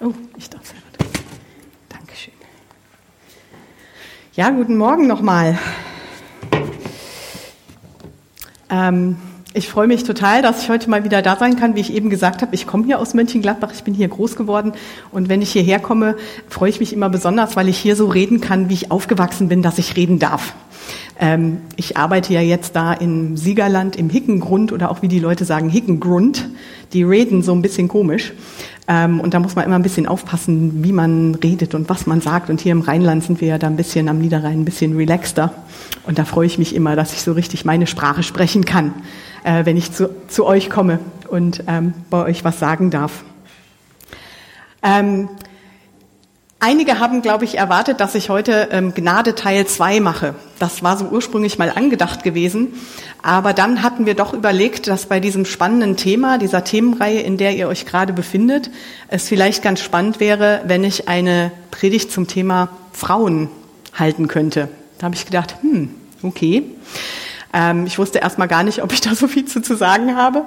Oh, ich darf sehr gut. Dankeschön. Ja, guten Morgen nochmal. Ähm, ich freue mich total, dass ich heute mal wieder da sein kann. Wie ich eben gesagt habe, ich komme hier aus Mönchengladbach, ich bin hier groß geworden und wenn ich hierher komme, freue ich mich immer besonders, weil ich hier so reden kann, wie ich aufgewachsen bin, dass ich reden darf. Ähm, ich arbeite ja jetzt da im Siegerland, im Hickengrund oder auch wie die Leute sagen, Hickengrund. Die reden so ein bisschen komisch. Ähm, und da muss man immer ein bisschen aufpassen, wie man redet und was man sagt. Und hier im Rheinland sind wir ja da ein bisschen am Niederrhein ein bisschen relaxter. Und da freue ich mich immer, dass ich so richtig meine Sprache sprechen kann äh, wenn ich zu, zu euch komme und ähm, bei euch was sagen darf. Ähm, Einige haben, glaube ich, erwartet, dass ich heute ähm, Gnade Teil 2 mache. Das war so ursprünglich mal angedacht gewesen. Aber dann hatten wir doch überlegt, dass bei diesem spannenden Thema, dieser Themenreihe, in der ihr euch gerade befindet, es vielleicht ganz spannend wäre, wenn ich eine Predigt zum Thema Frauen halten könnte. Da habe ich gedacht, hm, okay. Ähm, ich wusste erstmal gar nicht, ob ich da so viel zu, zu sagen habe.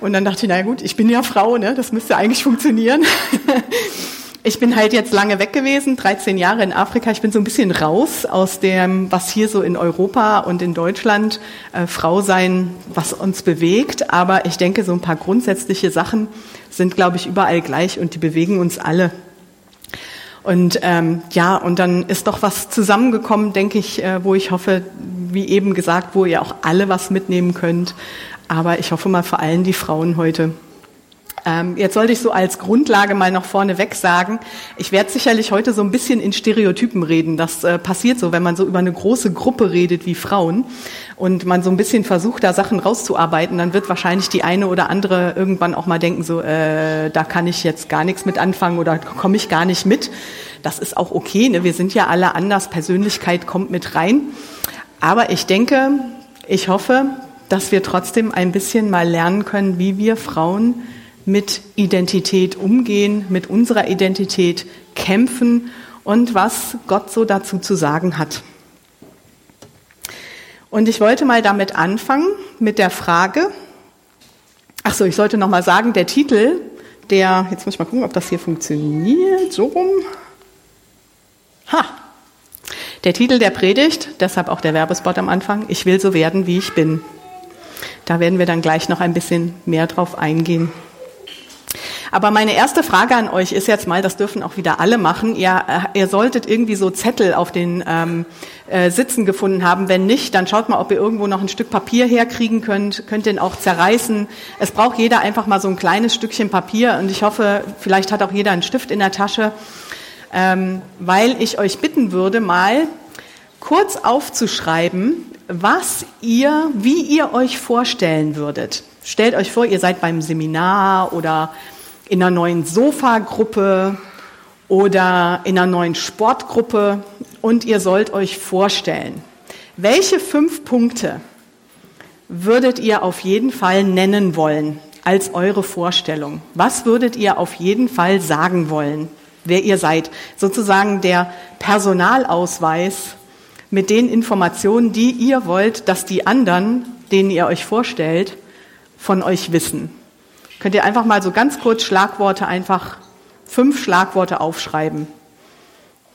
Und dann dachte ich, na gut, ich bin ja Frau, ne? das müsste eigentlich funktionieren. Ich bin halt jetzt lange weg gewesen, 13 Jahre in Afrika. Ich bin so ein bisschen raus aus dem, was hier so in Europa und in Deutschland äh, Frau sein, was uns bewegt. Aber ich denke, so ein paar grundsätzliche Sachen sind, glaube ich, überall gleich und die bewegen uns alle. Und ähm, ja, und dann ist doch was zusammengekommen, denke ich, äh, wo ich hoffe, wie eben gesagt, wo ihr auch alle was mitnehmen könnt. Aber ich hoffe mal vor allem die Frauen heute. Ähm, jetzt sollte ich so als Grundlage mal noch vorneweg sagen, ich werde sicherlich heute so ein bisschen in Stereotypen reden. Das äh, passiert so, wenn man so über eine große Gruppe redet wie Frauen und man so ein bisschen versucht, da Sachen rauszuarbeiten, dann wird wahrscheinlich die eine oder andere irgendwann auch mal denken, so, äh, da kann ich jetzt gar nichts mit anfangen oder komme ich gar nicht mit. Das ist auch okay, ne? wir sind ja alle anders, Persönlichkeit kommt mit rein. Aber ich denke, ich hoffe, dass wir trotzdem ein bisschen mal lernen können, wie wir Frauen mit Identität umgehen, mit unserer Identität kämpfen und was Gott so dazu zu sagen hat. Und ich wollte mal damit anfangen mit der Frage, ach so, ich sollte noch mal sagen, der Titel, der, jetzt muss ich mal gucken, ob das hier funktioniert, so rum. Ha, der Titel der Predigt, deshalb auch der Werbespot am Anfang, ich will so werden, wie ich bin. Da werden wir dann gleich noch ein bisschen mehr drauf eingehen. Aber meine erste Frage an euch ist jetzt mal, das dürfen auch wieder alle machen, ihr, äh, ihr solltet irgendwie so Zettel auf den ähm, äh, Sitzen gefunden haben. Wenn nicht, dann schaut mal, ob ihr irgendwo noch ein Stück Papier herkriegen könnt, könnt den auch zerreißen. Es braucht jeder einfach mal so ein kleines Stückchen Papier und ich hoffe, vielleicht hat auch jeder einen Stift in der Tasche ähm, weil ich euch bitten würde, mal kurz aufzuschreiben, was ihr, wie ihr euch vorstellen würdet. Stellt euch vor, ihr seid beim Seminar oder in einer neuen Sofagruppe oder in einer neuen Sportgruppe und ihr sollt euch vorstellen, welche fünf Punkte würdet ihr auf jeden Fall nennen wollen als eure Vorstellung? Was würdet ihr auf jeden Fall sagen wollen? wer ihr seid. Sozusagen der Personalausweis mit den Informationen, die ihr wollt, dass die anderen, denen ihr euch vorstellt, von euch wissen. Könnt ihr einfach mal so ganz kurz Schlagworte, einfach fünf Schlagworte aufschreiben.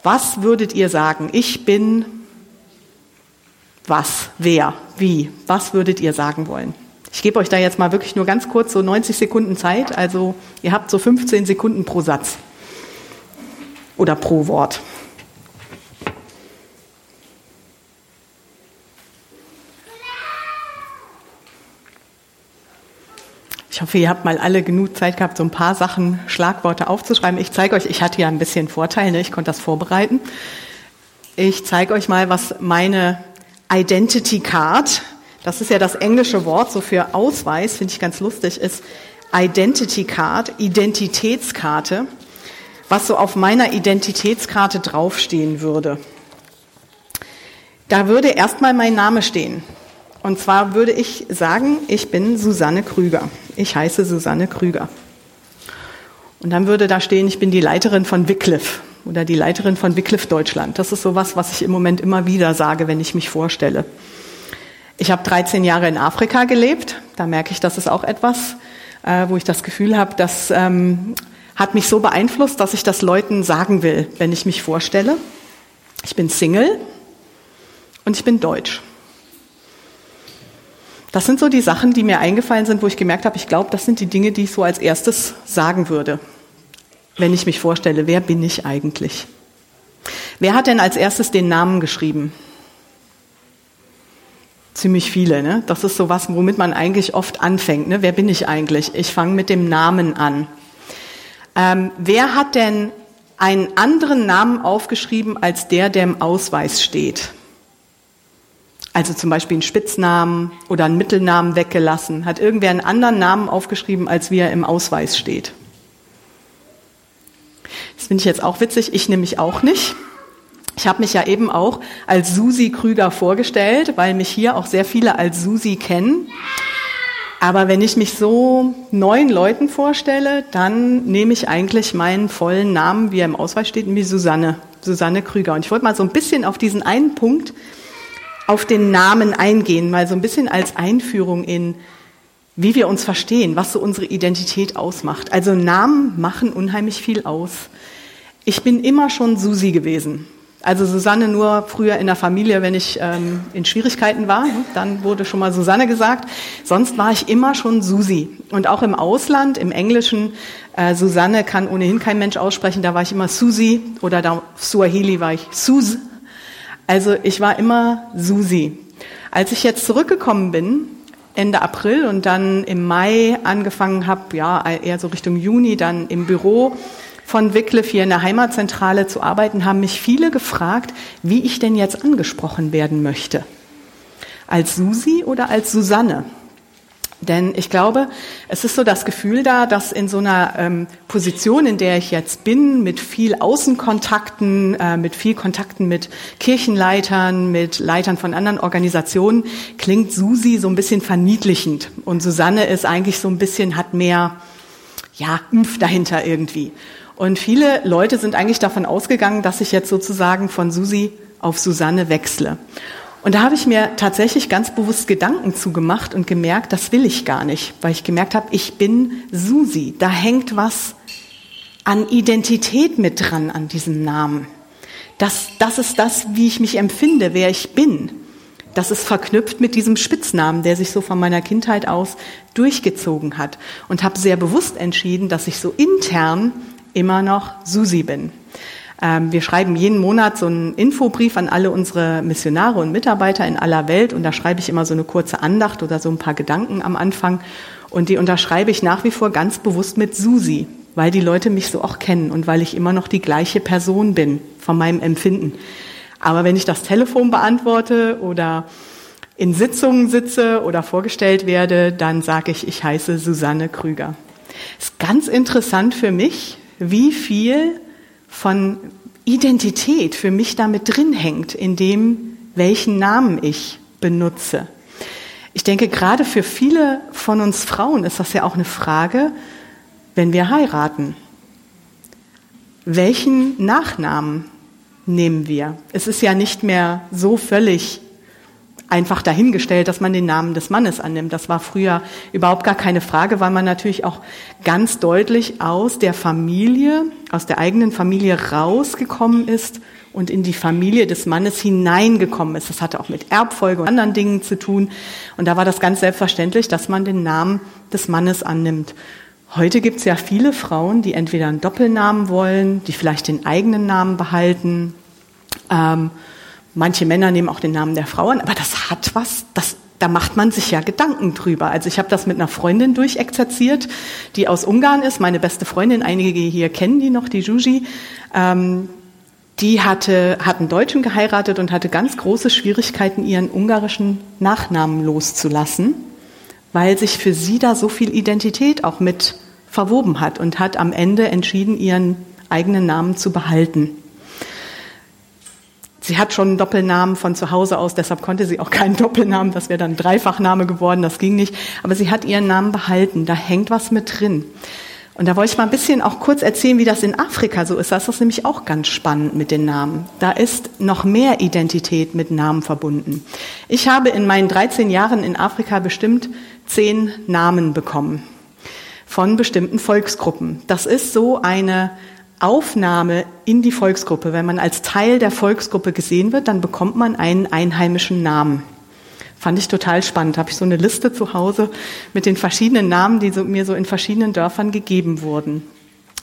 Was würdet ihr sagen? Ich bin was, wer, wie? Was würdet ihr sagen wollen? Ich gebe euch da jetzt mal wirklich nur ganz kurz so 90 Sekunden Zeit. Also ihr habt so 15 Sekunden pro Satz oder pro Wort. Ich hoffe, ihr habt mal alle genug Zeit gehabt, so ein paar Sachen, Schlagworte aufzuschreiben. Ich zeige euch, ich hatte ja ein bisschen Vorteil, ne? ich konnte das vorbereiten. Ich zeige euch mal, was meine Identity Card, das ist ja das englische Wort so für Ausweis, finde ich ganz lustig, ist Identity Card, Identitätskarte was so auf meiner Identitätskarte draufstehen würde. Da würde erstmal mein Name stehen. Und zwar würde ich sagen, ich bin Susanne Krüger. Ich heiße Susanne Krüger. Und dann würde da stehen, ich bin die Leiterin von Wycliffe oder die Leiterin von Wycliffe Deutschland. Das ist sowas, was ich im Moment immer wieder sage, wenn ich mich vorstelle. Ich habe 13 Jahre in Afrika gelebt. Da merke ich, das ist auch etwas, äh, wo ich das Gefühl habe, dass ähm, hat mich so beeinflusst, dass ich das Leuten sagen will, wenn ich mich vorstelle. Ich bin Single und ich bin deutsch. Das sind so die Sachen, die mir eingefallen sind, wo ich gemerkt habe, ich glaube, das sind die Dinge, die ich so als erstes sagen würde, wenn ich mich vorstelle, wer bin ich eigentlich? Wer hat denn als erstes den Namen geschrieben? Ziemlich viele, ne? Das ist so was, womit man eigentlich oft anfängt. Ne? Wer bin ich eigentlich? Ich fange mit dem Namen an. Ähm, wer hat denn einen anderen Namen aufgeschrieben als der, der im Ausweis steht? Also zum Beispiel einen Spitznamen oder einen Mittelnamen weggelassen. Hat irgendwer einen anderen Namen aufgeschrieben, als wie er im Ausweis steht? Das finde ich jetzt auch witzig. Ich nämlich auch nicht. Ich habe mich ja eben auch als Susi Krüger vorgestellt, weil mich hier auch sehr viele als Susi kennen. Aber wenn ich mich so neuen Leuten vorstelle, dann nehme ich eigentlich meinen vollen Namen, wie er im Ausweis steht, wie Susanne, Susanne Krüger. Und ich wollte mal so ein bisschen auf diesen einen Punkt, auf den Namen eingehen, mal so ein bisschen als Einführung in, wie wir uns verstehen, was so unsere Identität ausmacht. Also Namen machen unheimlich viel aus. Ich bin immer schon Susi gewesen. Also Susanne nur früher in der Familie, wenn ich ähm, in Schwierigkeiten war, dann wurde schon mal Susanne gesagt. Sonst war ich immer schon Susi. Und auch im Ausland, im Englischen, äh, Susanne kann ohnehin kein Mensch aussprechen, da war ich immer Susi oder da Suahili war ich Sus. Also ich war immer Susi. Als ich jetzt zurückgekommen bin, Ende April und dann im Mai angefangen habe, ja, eher so Richtung Juni, dann im Büro, von Wycliffe hier in der Heimatzentrale zu arbeiten, haben mich viele gefragt, wie ich denn jetzt angesprochen werden möchte. Als Susi oder als Susanne? Denn ich glaube, es ist so das Gefühl da, dass in so einer ähm, Position, in der ich jetzt bin, mit viel Außenkontakten, äh, mit viel Kontakten mit Kirchenleitern, mit Leitern von anderen Organisationen, klingt Susi so ein bisschen verniedlichend. Und Susanne ist eigentlich so ein bisschen, hat mehr, ja, Impf dahinter irgendwie. Und viele Leute sind eigentlich davon ausgegangen, dass ich jetzt sozusagen von Susi auf Susanne wechsle. Und da habe ich mir tatsächlich ganz bewusst Gedanken zugemacht und gemerkt, das will ich gar nicht, weil ich gemerkt habe, ich bin Susi. Da hängt was an Identität mit dran an diesem Namen. Das, das ist das, wie ich mich empfinde, wer ich bin. Das ist verknüpft mit diesem Spitznamen, der sich so von meiner Kindheit aus durchgezogen hat. Und habe sehr bewusst entschieden, dass ich so intern immer noch Susi bin. Ähm, wir schreiben jeden Monat so einen Infobrief an alle unsere Missionare und Mitarbeiter in aller Welt und da schreibe ich immer so eine kurze Andacht oder so ein paar Gedanken am Anfang und die unterschreibe ich nach wie vor ganz bewusst mit Susi, weil die Leute mich so auch kennen und weil ich immer noch die gleiche Person bin von meinem Empfinden. Aber wenn ich das Telefon beantworte oder in Sitzungen sitze oder vorgestellt werde, dann sage ich, ich heiße Susanne Krüger. Ist ganz interessant für mich, wie viel von Identität für mich damit drin hängt, in dem, welchen Namen ich benutze. Ich denke, gerade für viele von uns Frauen ist das ja auch eine Frage, wenn wir heiraten. Welchen Nachnamen nehmen wir? Es ist ja nicht mehr so völlig einfach dahingestellt, dass man den Namen des Mannes annimmt. Das war früher überhaupt gar keine Frage, weil man natürlich auch ganz deutlich aus der Familie, aus der eigenen Familie rausgekommen ist und in die Familie des Mannes hineingekommen ist. Das hatte auch mit Erbfolge und anderen Dingen zu tun. Und da war das ganz selbstverständlich, dass man den Namen des Mannes annimmt. Heute gibt es ja viele Frauen, die entweder einen Doppelnamen wollen, die vielleicht den eigenen Namen behalten. Ähm, Manche Männer nehmen auch den Namen der Frau an, aber das hat was, das, da macht man sich ja Gedanken drüber. Also ich habe das mit einer Freundin durchexerziert, die aus Ungarn ist, meine beste Freundin, einige hier kennen die noch, die Juji. Ähm, die hatte, hat einen Deutschen geheiratet und hatte ganz große Schwierigkeiten, ihren ungarischen Nachnamen loszulassen, weil sich für sie da so viel Identität auch mit verwoben hat und hat am Ende entschieden, ihren eigenen Namen zu behalten. Sie hat schon einen Doppelnamen von zu Hause aus, deshalb konnte sie auch keinen Doppelnamen, das wäre dann Dreifachname geworden, das ging nicht. Aber sie hat ihren Namen behalten, da hängt was mit drin. Und da wollte ich mal ein bisschen auch kurz erzählen, wie das in Afrika so ist. Da ist das nämlich auch ganz spannend mit den Namen. Da ist noch mehr Identität mit Namen verbunden. Ich habe in meinen 13 Jahren in Afrika bestimmt zehn Namen bekommen von bestimmten Volksgruppen. Das ist so eine Aufnahme in die Volksgruppe. Wenn man als Teil der Volksgruppe gesehen wird, dann bekommt man einen einheimischen Namen. Fand ich total spannend. Habe ich so eine Liste zu Hause mit den verschiedenen Namen, die so, mir so in verschiedenen Dörfern gegeben wurden.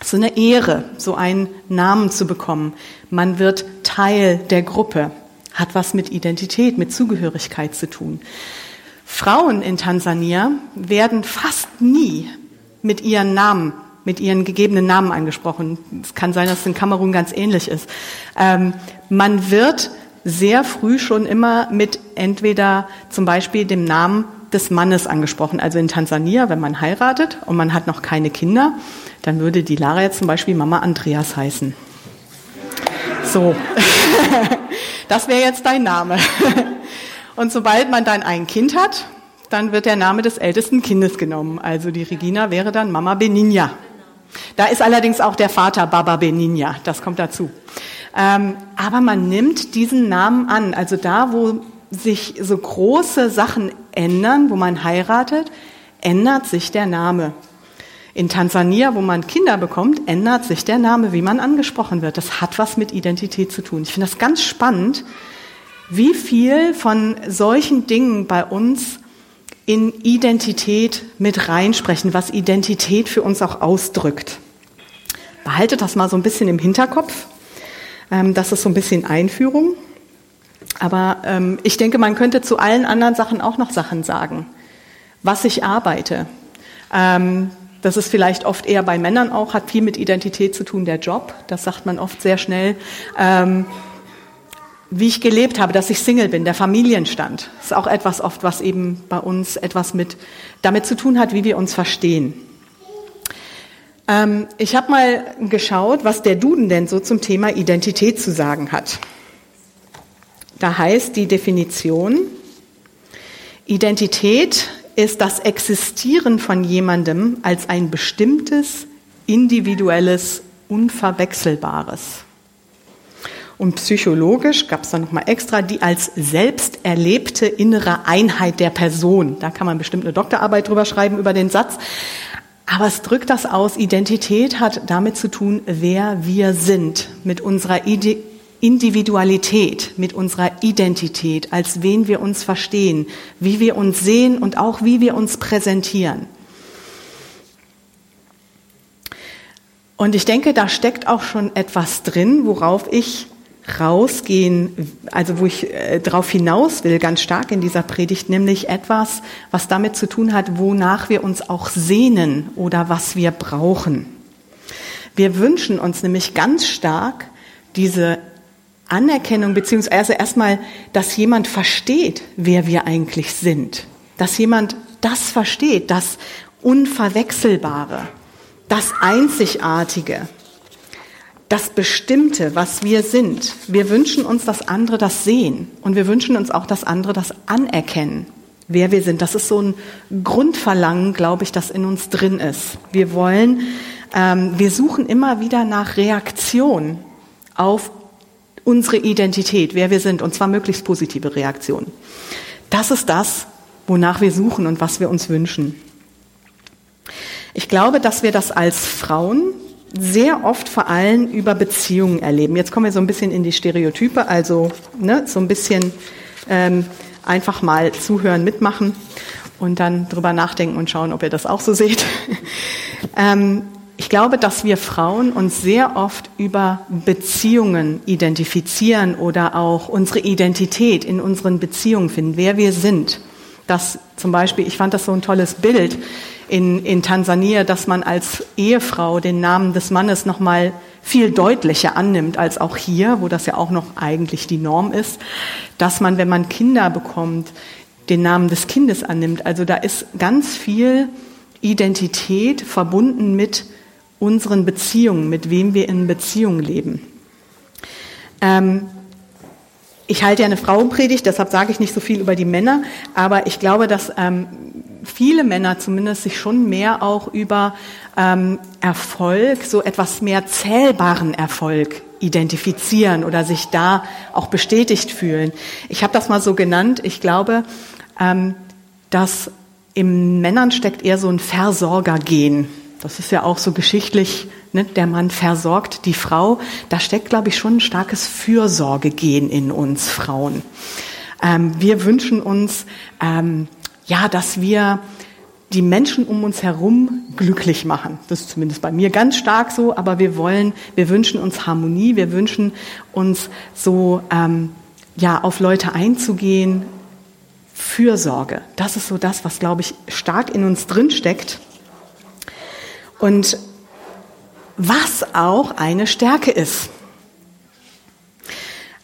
So eine Ehre, so einen Namen zu bekommen. Man wird Teil der Gruppe. Hat was mit Identität, mit Zugehörigkeit zu tun. Frauen in Tansania werden fast nie mit ihren Namen mit ihren gegebenen Namen angesprochen. Es kann sein, dass es in Kamerun ganz ähnlich ist. Ähm, man wird sehr früh schon immer mit entweder zum Beispiel dem Namen des Mannes angesprochen. Also in Tansania, wenn man heiratet und man hat noch keine Kinder, dann würde die Lara jetzt zum Beispiel Mama Andreas heißen. So, das wäre jetzt dein Name. Und sobald man dann ein Kind hat, dann wird der Name des ältesten Kindes genommen. Also die Regina wäre dann Mama Beninja. Da ist allerdings auch der Vater Baba Beninja, das kommt dazu. Ähm, aber man nimmt diesen Namen an. Also da, wo sich so große Sachen ändern, wo man heiratet, ändert sich der Name. In Tansania, wo man Kinder bekommt, ändert sich der Name, wie man angesprochen wird. Das hat was mit Identität zu tun. Ich finde das ganz spannend, wie viel von solchen Dingen bei uns in Identität mit reinsprechen, was Identität für uns auch ausdrückt. Behaltet das mal so ein bisschen im Hinterkopf. Ähm, das ist so ein bisschen Einführung. Aber ähm, ich denke, man könnte zu allen anderen Sachen auch noch Sachen sagen. Was ich arbeite. Ähm, das ist vielleicht oft eher bei Männern auch, hat viel mit Identität zu tun, der Job. Das sagt man oft sehr schnell. Wie ich gelebt habe, dass ich Single bin, der Familienstand. Ist auch etwas oft, was eben bei uns etwas mit damit zu tun hat, wie wir uns verstehen. Ähm, ich habe mal geschaut, was der Duden denn so zum Thema Identität zu sagen hat. Da heißt die Definition, Identität ist das Existieren von jemandem als ein bestimmtes, individuelles, unverwechselbares. Und psychologisch gab es dann nochmal extra die als selbst erlebte innere Einheit der Person. Da kann man bestimmt eine Doktorarbeit drüber schreiben über den Satz. Aber es drückt das aus, Identität hat damit zu tun, wer wir sind, mit unserer Individualität, mit unserer Identität, als wen wir uns verstehen, wie wir uns sehen und auch wie wir uns präsentieren. Und ich denke, da steckt auch schon etwas drin, worauf ich rausgehen, also wo ich äh, darauf hinaus will, ganz stark in dieser Predigt, nämlich etwas, was damit zu tun hat, wonach wir uns auch sehnen oder was wir brauchen. Wir wünschen uns nämlich ganz stark diese Anerkennung, beziehungsweise erstmal, dass jemand versteht, wer wir eigentlich sind. Dass jemand das versteht, das Unverwechselbare, das Einzigartige das Bestimmte, was wir sind. Wir wünschen uns, dass andere das sehen und wir wünschen uns auch, dass andere das anerkennen, wer wir sind. Das ist so ein Grundverlangen, glaube ich, das in uns drin ist. Wir wollen, ähm, wir suchen immer wieder nach Reaktion auf unsere Identität, wer wir sind, und zwar möglichst positive Reaktionen. Das ist das, wonach wir suchen und was wir uns wünschen. Ich glaube, dass wir das als Frauen sehr oft vor allem über Beziehungen erleben. Jetzt kommen wir so ein bisschen in die Stereotype, also ne, so ein bisschen ähm, einfach mal zuhören, mitmachen und dann drüber nachdenken und schauen, ob ihr das auch so seht. ähm, ich glaube, dass wir Frauen uns sehr oft über Beziehungen identifizieren oder auch unsere Identität in unseren Beziehungen finden, wer wir sind. Das zum Beispiel, ich fand das so ein tolles Bild in, in Tansania, dass man als Ehefrau den Namen des Mannes nochmal viel deutlicher annimmt als auch hier, wo das ja auch noch eigentlich die Norm ist, dass man, wenn man Kinder bekommt, den Namen des Kindes annimmt. Also da ist ganz viel Identität verbunden mit unseren Beziehungen, mit wem wir in Beziehungen leben. Ähm, ich halte ja eine Frauenpredigt, deshalb sage ich nicht so viel über die Männer, aber ich glaube, dass ähm, viele Männer zumindest sich schon mehr auch über ähm, Erfolg, so etwas mehr zählbaren Erfolg identifizieren oder sich da auch bestätigt fühlen. Ich habe das mal so genannt. Ich glaube, ähm, dass im Männern steckt eher so ein Versorgergen. Das ist ja auch so geschichtlich, ne? der Mann versorgt die Frau. Da steckt, glaube ich, schon ein starkes Fürsorgegen in uns Frauen. Ähm, wir wünschen uns, ähm, ja, dass wir die Menschen um uns herum glücklich machen. Das ist zumindest bei mir ganz stark so, aber wir wollen, wir wünschen uns Harmonie, wir wünschen uns so, ähm, ja, auf Leute einzugehen, Fürsorge. Das ist so das, was, glaube ich, stark in uns drin steckt. Und was auch eine Stärke ist.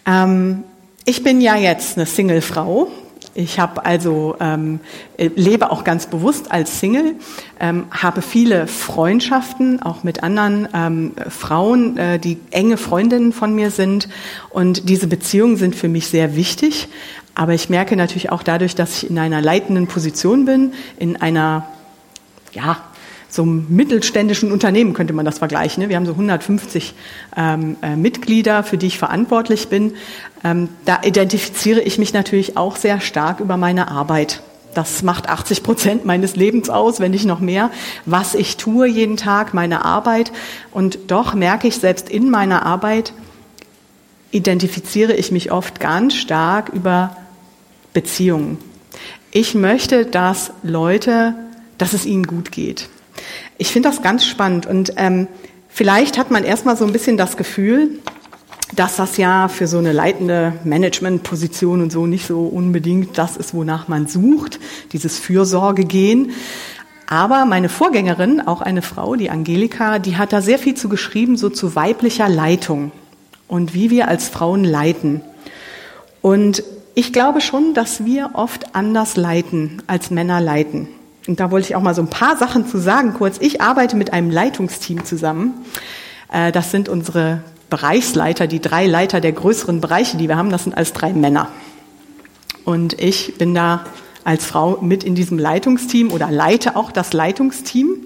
Ähm, ich bin ja jetzt eine Single-Frau. Ich habe also ähm, lebe auch ganz bewusst als Single, ähm, habe viele Freundschaften auch mit anderen ähm, Frauen, äh, die enge Freundinnen von mir sind und diese Beziehungen sind für mich sehr wichtig. Aber ich merke natürlich auch dadurch, dass ich in einer leitenden Position bin, in einer ja so einem mittelständischen Unternehmen könnte man das vergleichen. Ne? Wir haben so 150 ähm, äh, Mitglieder, für die ich verantwortlich bin. Ähm, da identifiziere ich mich natürlich auch sehr stark über meine Arbeit. Das macht 80 Prozent meines Lebens aus, wenn nicht noch mehr, was ich tue jeden Tag, meine Arbeit. Und doch merke ich selbst in meiner Arbeit, identifiziere ich mich oft ganz stark über Beziehungen. Ich möchte, dass Leute, dass es ihnen gut geht. Ich finde das ganz spannend und ähm, vielleicht hat man erstmal so ein bisschen das Gefühl, dass das ja für so eine leitende Managementposition und so nicht so unbedingt das ist, wonach man sucht, dieses Fürsorgegehen. Aber meine Vorgängerin, auch eine Frau, die Angelika, die hat da sehr viel zu geschrieben, so zu weiblicher Leitung und wie wir als Frauen leiten. Und ich glaube schon, dass wir oft anders leiten, als Männer leiten. Und da wollte ich auch mal so ein paar Sachen zu sagen kurz. Ich arbeite mit einem Leitungsteam zusammen. Äh, das sind unsere Bereichsleiter, die drei Leiter der größeren Bereiche, die wir haben. Das sind alles drei Männer. Und ich bin da als Frau mit in diesem Leitungsteam oder leite auch das Leitungsteam.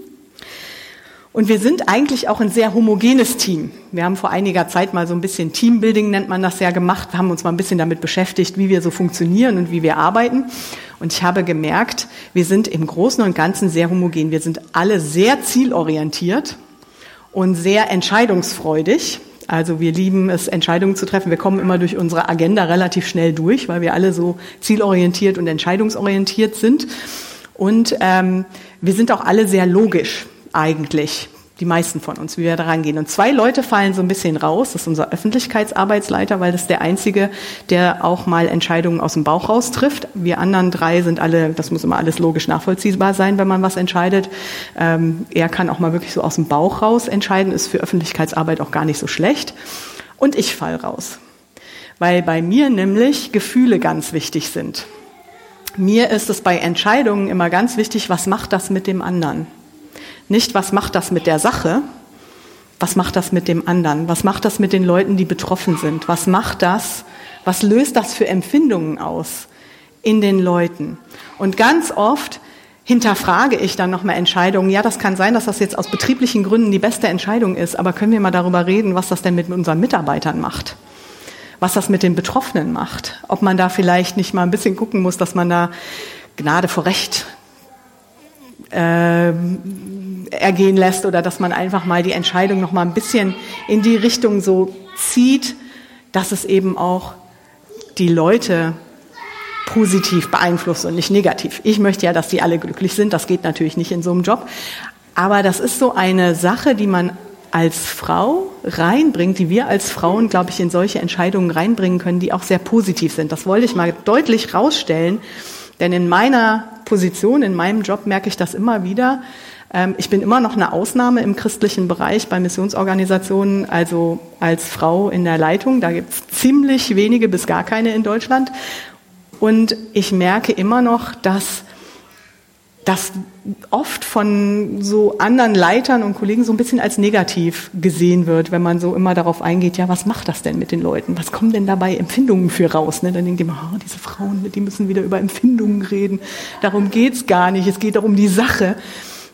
Und wir sind eigentlich auch ein sehr homogenes Team. Wir haben vor einiger Zeit mal so ein bisschen Teambuilding, nennt man das ja, gemacht, wir haben uns mal ein bisschen damit beschäftigt, wie wir so funktionieren und wie wir arbeiten. Und ich habe gemerkt, wir sind im Großen und Ganzen sehr homogen. Wir sind alle sehr zielorientiert und sehr entscheidungsfreudig. Also wir lieben es, Entscheidungen zu treffen. Wir kommen immer durch unsere Agenda relativ schnell durch, weil wir alle so zielorientiert und entscheidungsorientiert sind. Und ähm, wir sind auch alle sehr logisch eigentlich, die meisten von uns, wie wir da rangehen. Und zwei Leute fallen so ein bisschen raus. Das ist unser Öffentlichkeitsarbeitsleiter, weil das ist der einzige, der auch mal Entscheidungen aus dem Bauch raus trifft. Wir anderen drei sind alle, das muss immer alles logisch nachvollziehbar sein, wenn man was entscheidet. Ähm, er kann auch mal wirklich so aus dem Bauch raus entscheiden, ist für Öffentlichkeitsarbeit auch gar nicht so schlecht. Und ich fall raus. Weil bei mir nämlich Gefühle ganz wichtig sind. Mir ist es bei Entscheidungen immer ganz wichtig, was macht das mit dem anderen? Nicht, was macht das mit der Sache, was macht das mit dem anderen, was macht das mit den Leuten, die betroffen sind, was macht das, was löst das für Empfindungen aus in den Leuten. Und ganz oft hinterfrage ich dann nochmal Entscheidungen. Ja, das kann sein, dass das jetzt aus betrieblichen Gründen die beste Entscheidung ist, aber können wir mal darüber reden, was das denn mit unseren Mitarbeitern macht? Was das mit den Betroffenen macht? Ob man da vielleicht nicht mal ein bisschen gucken muss, dass man da Gnade vor Recht äh, ergehen lässt oder dass man einfach mal die Entscheidung noch mal ein bisschen in die Richtung so zieht, dass es eben auch die Leute positiv beeinflusst und nicht negativ. Ich möchte ja, dass die alle glücklich sind. Das geht natürlich nicht in so einem Job. Aber das ist so eine Sache, die man als Frau reinbringt, die wir als Frauen, glaube ich, in solche Entscheidungen reinbringen können, die auch sehr positiv sind. Das wollte ich mal deutlich rausstellen, denn in meiner Position, in meinem Job merke ich das immer wieder. Ähm, ich bin immer noch eine Ausnahme im christlichen Bereich bei Missionsorganisationen, also als Frau in der Leitung. Da gibt es ziemlich wenige bis gar keine in Deutschland. Und ich merke immer noch, dass das oft von so anderen Leitern und Kollegen so ein bisschen als negativ gesehen wird, wenn man so immer darauf eingeht, ja, was macht das denn mit den Leuten? Was kommen denn dabei Empfindungen für raus? Ne? Dann denkt man, oh, diese Frauen, die müssen wieder über Empfindungen reden. Darum geht's gar nicht. Es geht darum die Sache.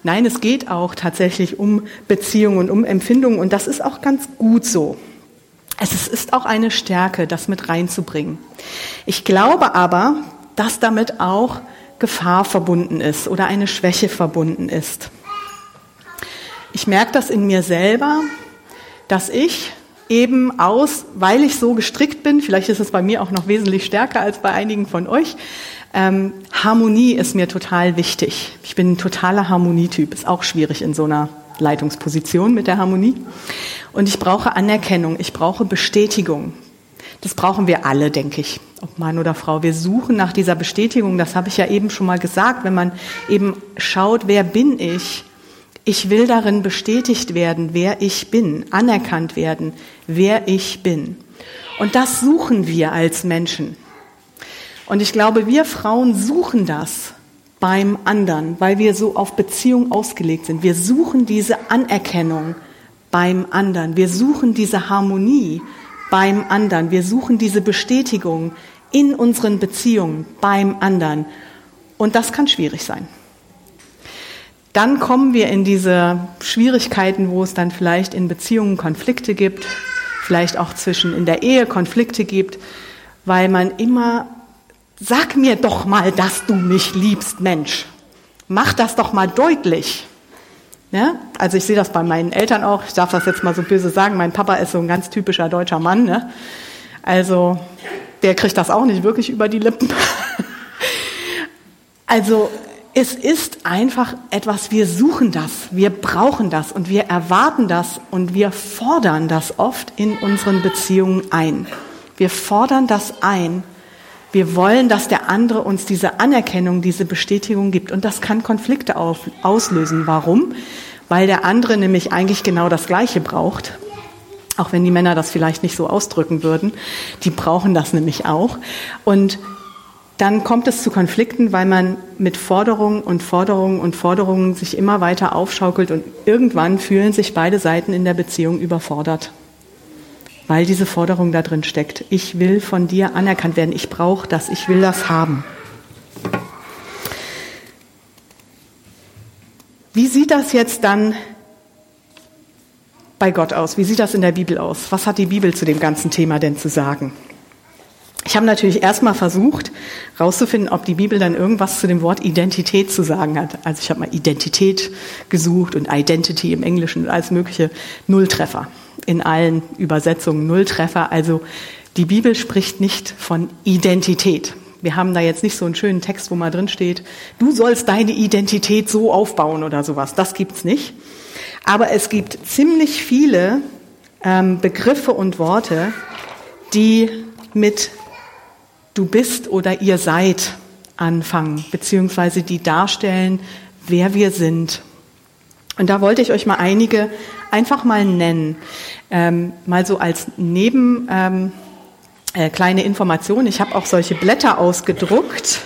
Nein, es geht auch tatsächlich um Beziehungen und um Empfindungen und das ist auch ganz gut so. Es ist auch eine Stärke, das mit reinzubringen. Ich glaube aber, dass damit auch Gefahr verbunden ist oder eine Schwäche verbunden ist. Ich merke das in mir selber, dass ich eben aus, weil ich so gestrickt bin, vielleicht ist es bei mir auch noch wesentlich stärker als bei einigen von euch, ähm, Harmonie ist mir total wichtig. Ich bin ein totaler Harmonietyp, ist auch schwierig in so einer Leitungsposition mit der Harmonie. Und ich brauche Anerkennung, ich brauche Bestätigung. Das brauchen wir alle, denke ich, ob Mann oder Frau. Wir suchen nach dieser Bestätigung, das habe ich ja eben schon mal gesagt, wenn man eben schaut, wer bin ich? Ich will darin bestätigt werden, wer ich bin, anerkannt werden, wer ich bin. Und das suchen wir als Menschen. Und ich glaube, wir Frauen suchen das beim anderen, weil wir so auf Beziehung ausgelegt sind. Wir suchen diese Anerkennung beim anderen. Wir suchen diese Harmonie beim anderen. Wir suchen diese Bestätigung in unseren Beziehungen beim anderen. Und das kann schwierig sein. Dann kommen wir in diese Schwierigkeiten, wo es dann vielleicht in Beziehungen Konflikte gibt, vielleicht auch zwischen in der Ehe Konflikte gibt, weil man immer Sag mir doch mal, dass du mich liebst, Mensch. Mach das doch mal deutlich. Ja? Also ich sehe das bei meinen Eltern auch. Ich darf das jetzt mal so böse sagen. Mein Papa ist so ein ganz typischer deutscher Mann. Ne? Also der kriegt das auch nicht wirklich über die Lippen. also es ist einfach etwas, wir suchen das, wir brauchen das und wir erwarten das und wir fordern das oft in unseren Beziehungen ein. Wir fordern das ein wir wollen, dass der andere uns diese Anerkennung, diese Bestätigung gibt. Und das kann Konflikte auf, auslösen. Warum? Weil der andere nämlich eigentlich genau das Gleiche braucht. Auch wenn die Männer das vielleicht nicht so ausdrücken würden. Die brauchen das nämlich auch. Und dann kommt es zu Konflikten, weil man mit Forderungen und Forderungen und Forderungen sich immer weiter aufschaukelt und irgendwann fühlen sich beide Seiten in der Beziehung überfordert weil diese Forderung da drin steckt. Ich will von dir anerkannt werden, ich brauche das, ich will das haben. Wie sieht das jetzt dann bei Gott aus? Wie sieht das in der Bibel aus? Was hat die Bibel zu dem ganzen Thema denn zu sagen? Ich habe natürlich erstmal versucht, herauszufinden, ob die Bibel dann irgendwas zu dem Wort Identität zu sagen hat. Also ich habe mal Identität gesucht und Identity im Englischen und alles mögliche Nulltreffer in allen Übersetzungen Nulltreffer. Also die Bibel spricht nicht von Identität. Wir haben da jetzt nicht so einen schönen Text, wo mal drin steht, du sollst deine Identität so aufbauen oder sowas. Das gibt's nicht. Aber es gibt ziemlich viele ähm, Begriffe und Worte, die mit du bist oder ihr seid anfangen, beziehungsweise die darstellen, wer wir sind. Und da wollte ich euch mal einige einfach mal nennen. Ähm, mal so als Neben ähm, äh, kleine Information. Ich habe auch solche Blätter ausgedruckt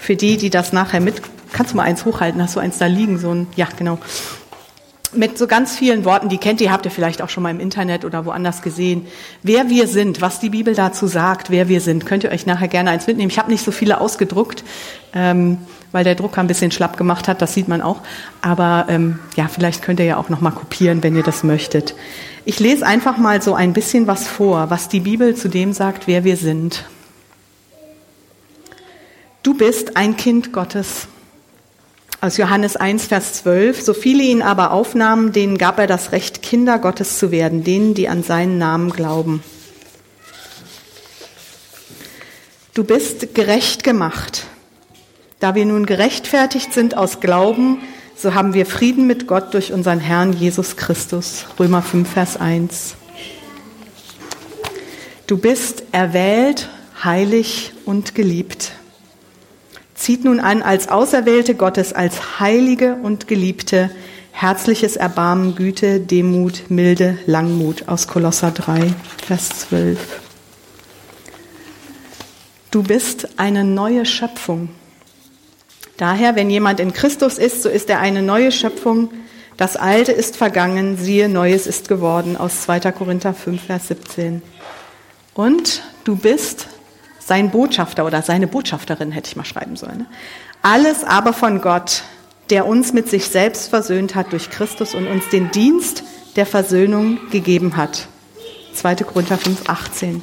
für die, die das nachher mit. Kannst du mal eins hochhalten? Hast du eins da liegen? So ein, ja, genau. Mit so ganz vielen Worten, die kennt ihr, habt ihr vielleicht auch schon mal im Internet oder woanders gesehen. Wer wir sind, was die Bibel dazu sagt, wer wir sind, könnt ihr euch nachher gerne eins mitnehmen. Ich habe nicht so viele ausgedruckt. Ähm, weil der Drucker ein bisschen schlapp gemacht hat, das sieht man auch. Aber ähm, ja, vielleicht könnt ihr ja auch noch mal kopieren, wenn ihr das möchtet. Ich lese einfach mal so ein bisschen was vor, was die Bibel zu dem sagt, wer wir sind. Du bist ein Kind Gottes. Aus Johannes 1, Vers 12. So viele ihn aber aufnahmen, denen gab er das Recht, Kinder Gottes zu werden, denen, die an seinen Namen glauben. Du bist gerecht gemacht. Da wir nun gerechtfertigt sind aus Glauben, so haben wir Frieden mit Gott durch unseren Herrn Jesus Christus. Römer 5, Vers 1. Du bist erwählt, heilig und geliebt. Zieht nun an als Auserwählte Gottes, als Heilige und Geliebte, herzliches Erbarmen, Güte, Demut, Milde, Langmut aus Kolosser 3, Vers 12. Du bist eine neue Schöpfung. Daher, wenn jemand in Christus ist, so ist er eine neue Schöpfung. Das Alte ist vergangen, siehe, Neues ist geworden. Aus 2. Korinther 5, Vers 17. Und du bist sein Botschafter oder seine Botschafterin, hätte ich mal schreiben sollen. Ne? Alles aber von Gott, der uns mit sich selbst versöhnt hat durch Christus und uns den Dienst der Versöhnung gegeben hat. 2. Korinther 5, 18.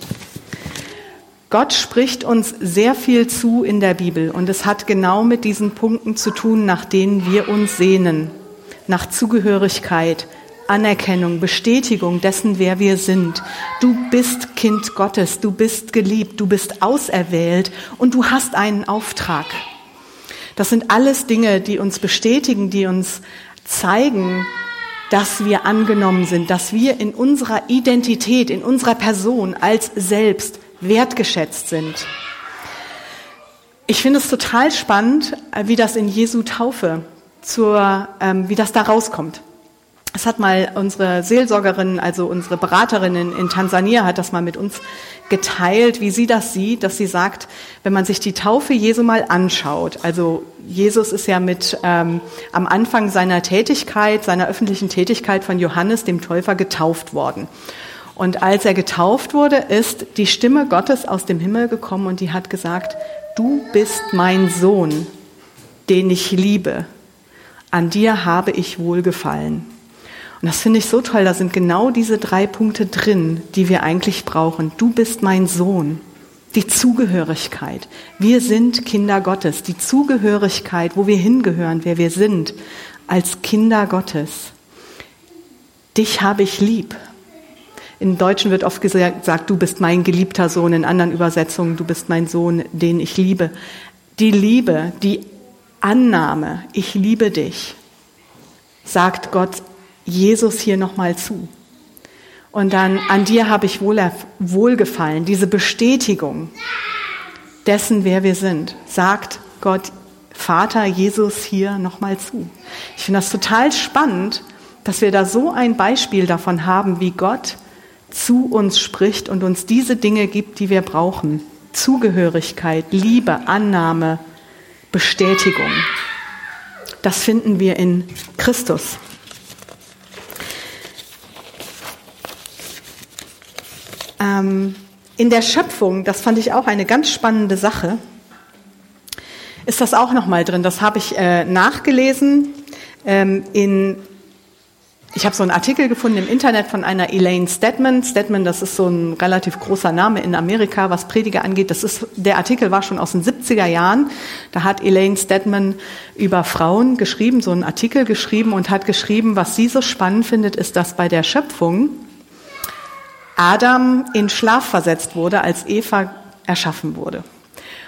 Gott spricht uns sehr viel zu in der Bibel und es hat genau mit diesen Punkten zu tun, nach denen wir uns sehnen. nach Zugehörigkeit, Anerkennung, Bestätigung dessen, wer wir sind. Du bist Kind Gottes, du bist geliebt, du bist auserwählt und du hast einen Auftrag. Das sind alles Dinge, die uns bestätigen, die uns zeigen, dass wir angenommen sind, dass wir in unserer Identität, in unserer Person als selbst wertgeschätzt sind. Ich finde es total spannend, wie das in Jesu Taufe zur, ähm, wie das da rauskommt. Es hat mal unsere Seelsorgerin, also unsere Beraterin in, in, Tansania, hat das mal mit uns geteilt, wie sie das sieht, dass sie sagt, wenn man sich die Taufe Jesu mal anschaut, also Jesus ist ja mit ähm, am Anfang seiner Tätigkeit, seiner öffentlichen Tätigkeit von Johannes dem Täufer getauft worden. Und als er getauft wurde, ist die Stimme Gottes aus dem Himmel gekommen und die hat gesagt, du bist mein Sohn, den ich liebe. An dir habe ich wohlgefallen. Und das finde ich so toll. Da sind genau diese drei Punkte drin, die wir eigentlich brauchen. Du bist mein Sohn. Die Zugehörigkeit. Wir sind Kinder Gottes. Die Zugehörigkeit, wo wir hingehören, wer wir sind, als Kinder Gottes. Dich habe ich lieb. In Deutschen wird oft gesagt, du bist mein geliebter Sohn. In anderen Übersetzungen, du bist mein Sohn, den ich liebe. Die Liebe, die Annahme, ich liebe dich, sagt Gott Jesus hier nochmal zu. Und dann, an dir habe ich wohlgefallen, diese Bestätigung dessen, wer wir sind, sagt Gott, Vater Jesus hier nochmal zu. Ich finde das total spannend, dass wir da so ein Beispiel davon haben, wie Gott zu uns spricht und uns diese Dinge gibt, die wir brauchen. Zugehörigkeit, Liebe, Annahme, Bestätigung. Das finden wir in Christus. Ähm, in der Schöpfung, das fand ich auch eine ganz spannende Sache, ist das auch nochmal drin. Das habe ich äh, nachgelesen. Ähm, in, ich habe so einen Artikel gefunden im Internet von einer Elaine Stedman. Stedman, das ist so ein relativ großer Name in Amerika, was Prediger angeht. Das ist, der Artikel war schon aus den 70er Jahren. Da hat Elaine Stedman über Frauen geschrieben, so einen Artikel geschrieben und hat geschrieben, was sie so spannend findet, ist, dass bei der Schöpfung Adam in Schlaf versetzt wurde, als Eva erschaffen wurde.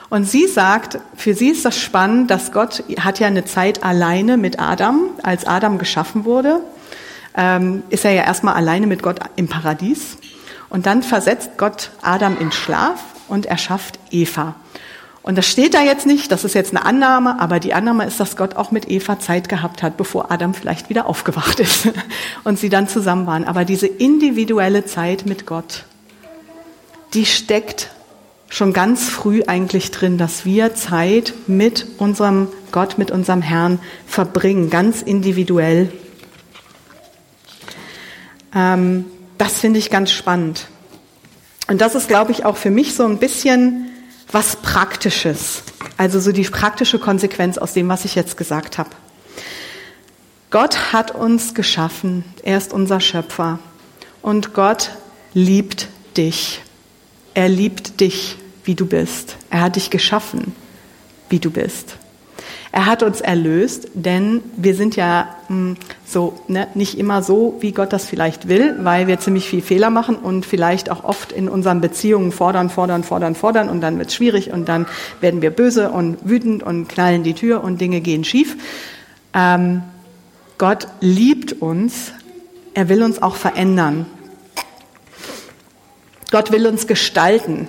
Und sie sagt, für sie ist das spannend, dass Gott hat ja eine Zeit alleine mit Adam, als Adam geschaffen wurde, ähm, ist er ja erstmal alleine mit Gott im Paradies. Und dann versetzt Gott Adam in Schlaf und erschafft Eva. Und das steht da jetzt nicht, das ist jetzt eine Annahme, aber die Annahme ist, dass Gott auch mit Eva Zeit gehabt hat, bevor Adam vielleicht wieder aufgewacht ist und sie dann zusammen waren. Aber diese individuelle Zeit mit Gott, die steckt schon ganz früh eigentlich drin, dass wir Zeit mit unserem Gott, mit unserem Herrn verbringen, ganz individuell. Ähm, das finde ich ganz spannend. Und das ist, glaube ich, auch für mich so ein bisschen was Praktisches. Also so die praktische Konsequenz aus dem, was ich jetzt gesagt habe. Gott hat uns geschaffen. Er ist unser Schöpfer. Und Gott liebt dich. Er liebt dich, wie du bist. Er hat dich geschaffen, wie du bist. Er hat uns erlöst, denn wir sind ja mh, hm, so ne, nicht immer so, wie Gott das vielleicht will, weil wir ziemlich viel Fehler machen und vielleicht auch oft in unseren Beziehungen fordern, fordern, fordern, fordern und dann wird es schwierig und dann werden wir böse und wütend und knallen die Tür und Dinge gehen schief. Ähm, Gott liebt uns, er will uns auch verändern. Gott will uns gestalten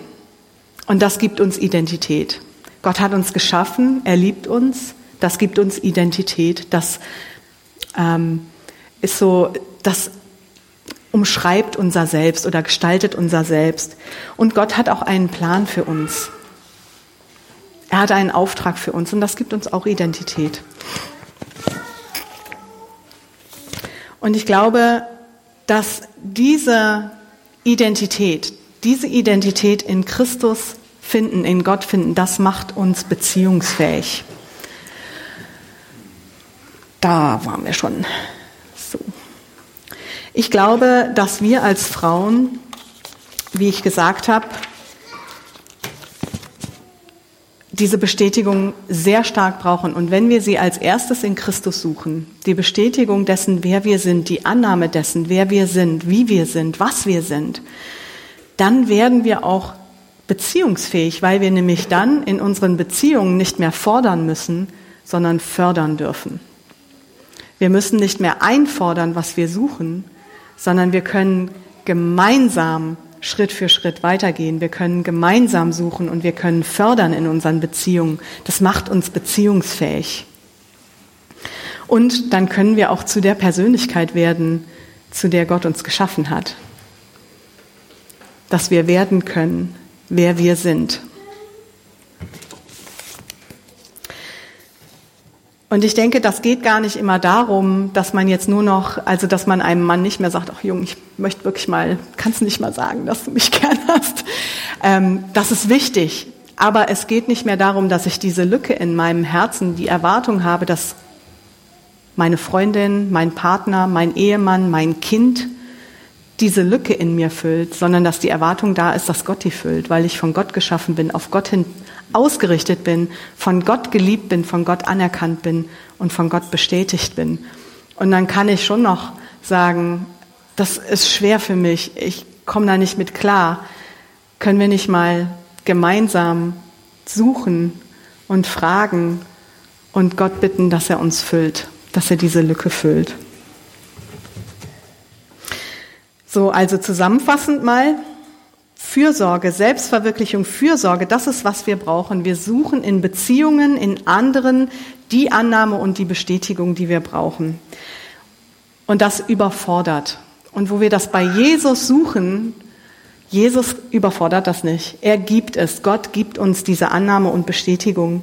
und das gibt uns Identität. Gott hat uns geschaffen, er liebt uns, das gibt uns Identität, das ähm, ist so, das umschreibt unser Selbst oder gestaltet unser Selbst. Und Gott hat auch einen Plan für uns. Er hat einen Auftrag für uns und das gibt uns auch Identität. Und ich glaube, dass diese Identität, diese Identität in Christus finden, in Gott finden, das macht uns beziehungsfähig. Da waren wir schon. So. Ich glaube, dass wir als Frauen, wie ich gesagt habe, diese Bestätigung sehr stark brauchen. Und wenn wir sie als erstes in Christus suchen, die Bestätigung dessen, wer wir sind, die Annahme dessen, wer wir sind, wie wir sind, was wir sind, dann werden wir auch beziehungsfähig, weil wir nämlich dann in unseren Beziehungen nicht mehr fordern müssen, sondern fördern dürfen. Wir müssen nicht mehr einfordern, was wir suchen, sondern wir können gemeinsam Schritt für Schritt weitergehen. Wir können gemeinsam suchen und wir können fördern in unseren Beziehungen. Das macht uns beziehungsfähig. Und dann können wir auch zu der Persönlichkeit werden, zu der Gott uns geschaffen hat. Dass wir werden können, wer wir sind. Und ich denke, das geht gar nicht immer darum, dass man jetzt nur noch, also dass man einem Mann nicht mehr sagt, ach Junge, ich möchte wirklich mal, kannst nicht mal sagen, dass du mich gern hast. Ähm, das ist wichtig. Aber es geht nicht mehr darum, dass ich diese Lücke in meinem Herzen, die Erwartung habe, dass meine Freundin, mein Partner, mein Ehemann, mein Kind diese Lücke in mir füllt, sondern dass die Erwartung da ist, dass Gott die füllt, weil ich von Gott geschaffen bin, auf Gott hin ausgerichtet bin, von Gott geliebt bin, von Gott anerkannt bin und von Gott bestätigt bin. Und dann kann ich schon noch sagen, das ist schwer für mich, ich komme da nicht mit klar. Können wir nicht mal gemeinsam suchen und fragen und Gott bitten, dass er uns füllt, dass er diese Lücke füllt. So, also zusammenfassend mal, Fürsorge, Selbstverwirklichung, Fürsorge, das ist, was wir brauchen. Wir suchen in Beziehungen, in anderen die Annahme und die Bestätigung, die wir brauchen. Und das überfordert. Und wo wir das bei Jesus suchen, Jesus überfordert das nicht. Er gibt es. Gott gibt uns diese Annahme und Bestätigung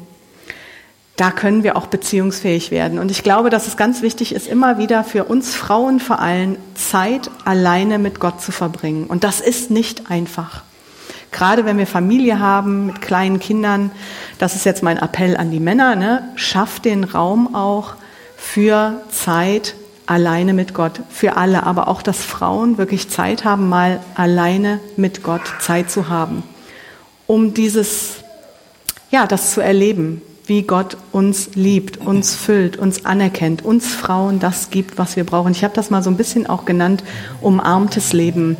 da können wir auch beziehungsfähig werden. Und ich glaube, dass es ganz wichtig ist, immer wieder für uns Frauen vor allem Zeit alleine mit Gott zu verbringen. Und das ist nicht einfach. Gerade wenn wir Familie haben mit kleinen Kindern, das ist jetzt mein Appell an die Männer, ne? schafft den Raum auch für Zeit alleine mit Gott, für alle, aber auch, dass Frauen wirklich Zeit haben, mal alleine mit Gott Zeit zu haben, um dieses, ja, das zu erleben, wie Gott uns liebt, uns füllt, uns anerkennt, uns Frauen das gibt, was wir brauchen. Ich habe das mal so ein bisschen auch genannt, umarmtes Leben.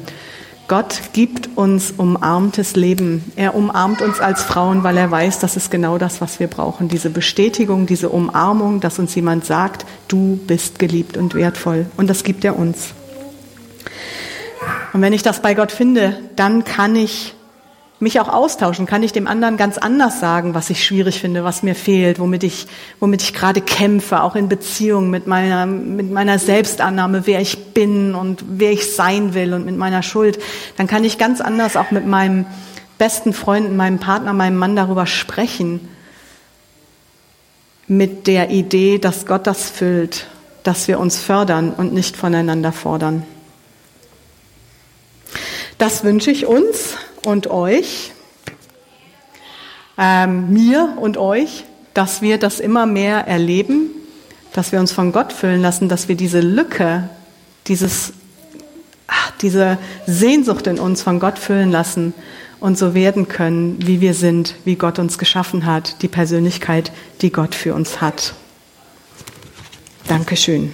Gott gibt uns umarmtes Leben. Er umarmt uns als Frauen, weil er weiß, das ist genau das, was wir brauchen. Diese Bestätigung, diese Umarmung, dass uns jemand sagt, du bist geliebt und wertvoll. Und das gibt er uns. Und wenn ich das bei Gott finde, dann kann ich mich auch austauschen, kann ich dem anderen ganz anders sagen, was ich schwierig finde, was mir fehlt, womit ich, womit ich gerade kämpfe, auch in Beziehung mit meiner, mit meiner Selbstannahme, wer ich bin und wer ich sein will und mit meiner Schuld. Dann kann ich ganz anders auch mit meinem besten Freund, meinem Partner, meinem Mann darüber sprechen, mit der Idee, dass Gott das füllt, dass wir uns fördern und nicht voneinander fordern. Das wünsche ich uns und euch, ähm, mir und euch, dass wir das immer mehr erleben, dass wir uns von Gott füllen lassen, dass wir diese Lücke, dieses, ach, diese Sehnsucht in uns von Gott füllen lassen und so werden können, wie wir sind, wie Gott uns geschaffen hat, die Persönlichkeit, die Gott für uns hat. Dankeschön.